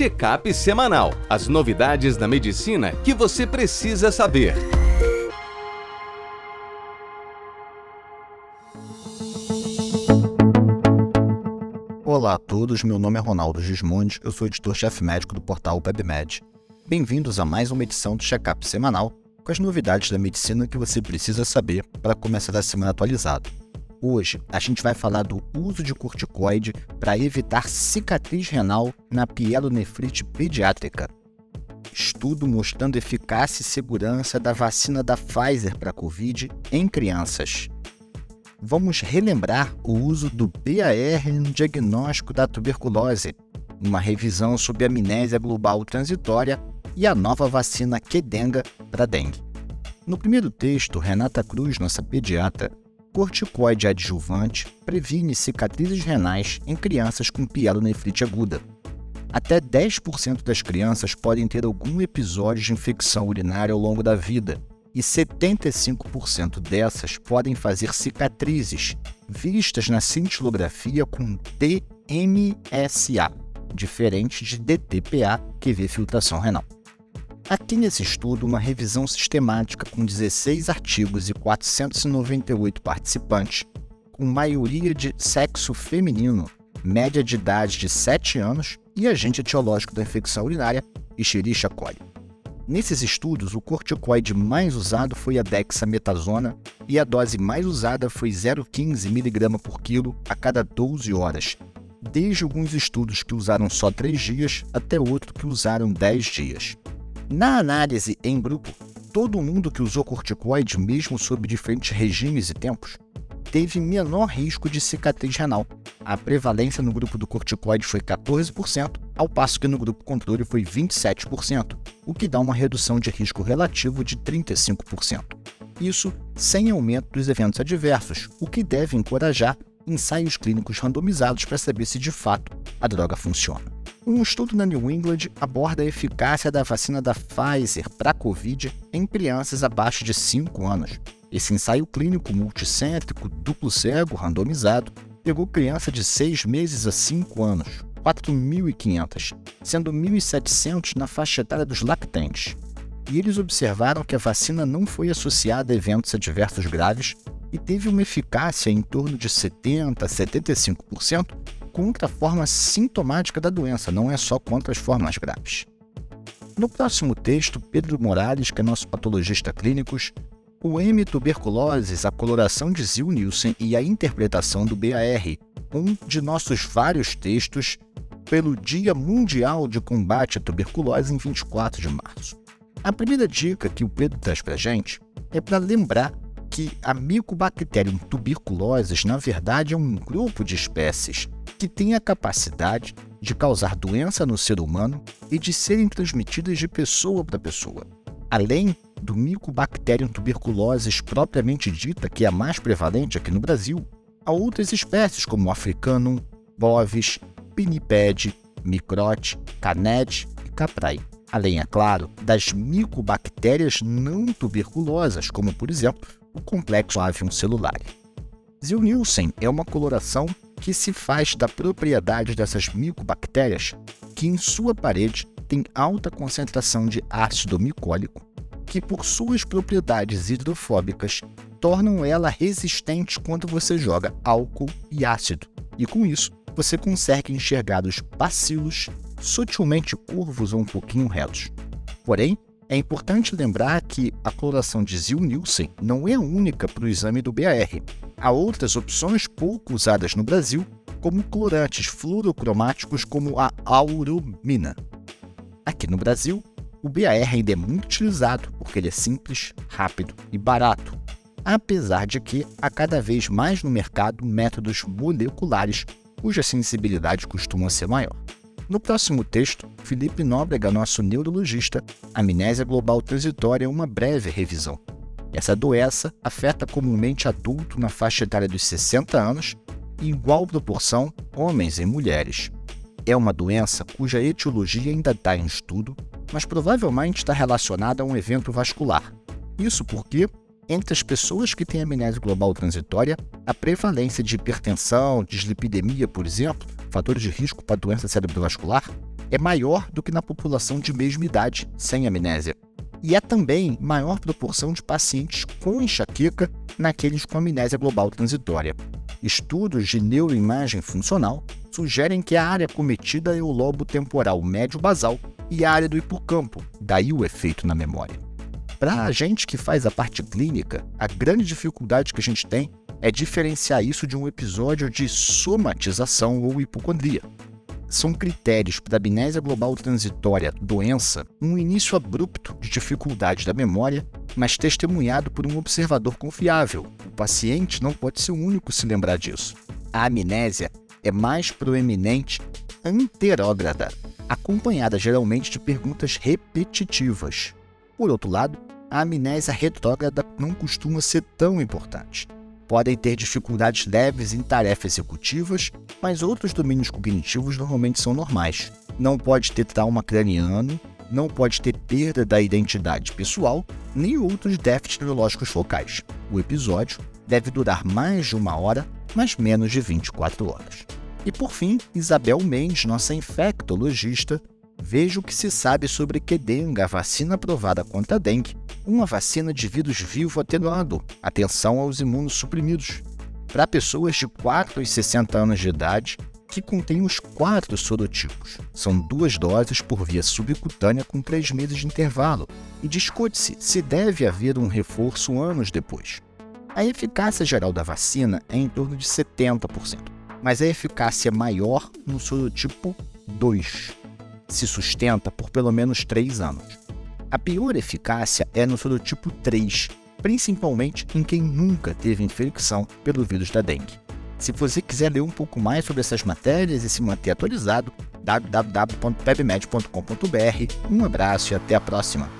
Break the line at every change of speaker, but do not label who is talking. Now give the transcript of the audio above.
Checkup semanal. As novidades da medicina que você precisa saber.
Olá a todos, meu nome é Ronaldo Gismondi, eu sou editor-chefe médico do portal PebMed. Bem-vindos a mais uma edição do Checkup semanal com as novidades da medicina que você precisa saber para começar a semana atualizado. Hoje a gente vai falar do uso de corticoide para evitar cicatriz renal na pielonefrite pediátrica. Estudo mostrando eficácia e segurança da vacina da Pfizer para Covid em crianças. Vamos relembrar o uso do BAR no diagnóstico da tuberculose, uma revisão sobre amnésia global transitória e a nova vacina Kedenga para dengue. No primeiro texto, Renata Cruz, nossa pediatra, corticoide adjuvante previne cicatrizes renais em crianças com pielonefrite aguda. Até 10% das crianças podem ter algum episódio de infecção urinária ao longo da vida, e 75% dessas podem fazer cicatrizes, vistas na cintilografia com DMSA, diferente de DTPA, que vê filtração renal. Aqui nesse estudo, uma revisão sistemática com 16 artigos e 498 participantes, com maioria de sexo feminino, média de idade de 7 anos e agente etiológico da infecção urinária, Escherichia coli. Nesses estudos, o corticoide mais usado foi a dexametasona e a dose mais usada foi 0,15 mg por quilo a cada 12 horas, desde alguns estudos que usaram só 3 dias até outros que usaram 10 dias. Na análise em grupo, todo mundo que usou corticoide, mesmo sob diferentes regimes e tempos, teve menor risco de cicatriz renal. A prevalência no grupo do corticoide foi 14%, ao passo que no grupo controle foi 27%, o que dá uma redução de risco relativo de 35%. Isso sem aumento dos eventos adversos, o que deve encorajar ensaios clínicos randomizados para saber se de fato a droga funciona. Um estudo na New England aborda a eficácia da vacina da Pfizer para a Covid em crianças abaixo de 5 anos. Esse ensaio clínico multicêntrico, duplo cego, randomizado, pegou criança de 6 meses a 5 anos, 4.500, sendo 1.700 na faixa etária dos lactentes. E eles observaram que a vacina não foi associada a eventos adversos graves e teve uma eficácia em torno de 70 a 75% contra a forma sintomática da doença, não é só contra as formas graves. No próximo texto, Pedro Morales, que é nosso patologista clínicos, o M tuberculoses, a coloração de Zil-Nielsen e a interpretação do BAR, um de nossos vários textos pelo Dia Mundial de Combate à Tuberculose em 24 de março. A primeira dica que o Pedro traz para gente é para lembrar que a Mycobacterium tuberculosis, na verdade, é um grupo de espécies que tem a capacidade de causar doença no ser humano e de serem transmitidas de pessoa para pessoa. Além do Mycobacterium tuberculosis propriamente dita, que é a mais prevalente aqui no Brasil, há outras espécies como Africanum, Bovis, Pinniped, Microte, Canete e Caprai. Além, é claro, das micobactérias não tuberculosas, como por exemplo o complexo avium celular. Zilnielsen é uma coloração que se faz da propriedade dessas micobactérias que em sua parede tem alta concentração de ácido micólico, que por suas propriedades hidrofóbicas tornam ela resistente quando você joga álcool e ácido, e com isso você consegue enxergar os bacilos sutilmente curvos ou um pouquinho retos. Porém, é importante lembrar que a coloração de Zil-Nielsen não é única para o exame do BAR. Há outras opções pouco usadas no Brasil, como colorantes fluorocromáticos como a auromina. Aqui no Brasil, o BAR ainda é muito utilizado porque ele é simples, rápido e barato, apesar de que há cada vez mais no mercado métodos moleculares cuja sensibilidade costuma ser maior. No próximo texto, Felipe Nóbrega, nosso neurologista, amnésia global transitória uma breve revisão. Essa doença afeta comumente adulto na faixa etária dos 60 anos em igual proporção homens e mulheres. É uma doença cuja etiologia ainda está em estudo, mas provavelmente está relacionada a um evento vascular. Isso porque entre as pessoas que têm amnésia global transitória, a prevalência de hipertensão, dislipidemia, por exemplo, fatores de risco para doença cerebrovascular, é maior do que na população de mesma idade sem amnésia. E é também maior proporção de pacientes com enxaqueca naqueles com amnésia global transitória. Estudos de neuroimagem funcional sugerem que a área cometida é o lobo temporal médio basal e a área do hipocampo, daí o efeito na memória. Para a gente que faz a parte clínica, a grande dificuldade que a gente tem é diferenciar isso de um episódio de somatização ou hipocondria. São critérios para a amnésia global transitória doença um início abrupto de dificuldade da memória, mas testemunhado por um observador confiável. O paciente não pode ser o único a se lembrar disso. A amnésia é mais proeminente anterógrada, acompanhada geralmente de perguntas repetitivas. Por outro lado, a amnésia retrógrada não costuma ser tão importante. Podem ter dificuldades leves em tarefas executivas, mas outros domínios cognitivos normalmente são normais. Não pode ter trauma craniano, não pode ter perda da identidade pessoal, nem outros déficits neurológicos focais. O episódio deve durar mais de uma hora, mas menos de 24 horas. E por fim, Isabel Mendes, nossa infectologista, veja o que se sabe sobre Kedenga, a vacina aprovada contra a dengue, uma vacina de vírus vivo atenuado. Atenção aos imunossuprimidos. Para pessoas de 4 e 60 anos de idade que contêm os quatro sorotipos. São duas doses por via subcutânea com três meses de intervalo. E discute-se se deve haver um reforço anos depois. A eficácia geral da vacina é em torno de 70%, mas a eficácia maior no sorotipo 2 se sustenta por pelo menos 3 anos. A pior eficácia é no sorotipo 3, principalmente em quem nunca teve infecção pelo vírus da dengue. Se você quiser ler um pouco mais sobre essas matérias e se manter atualizado, www.pebmed.com.br. Um abraço e até a próxima!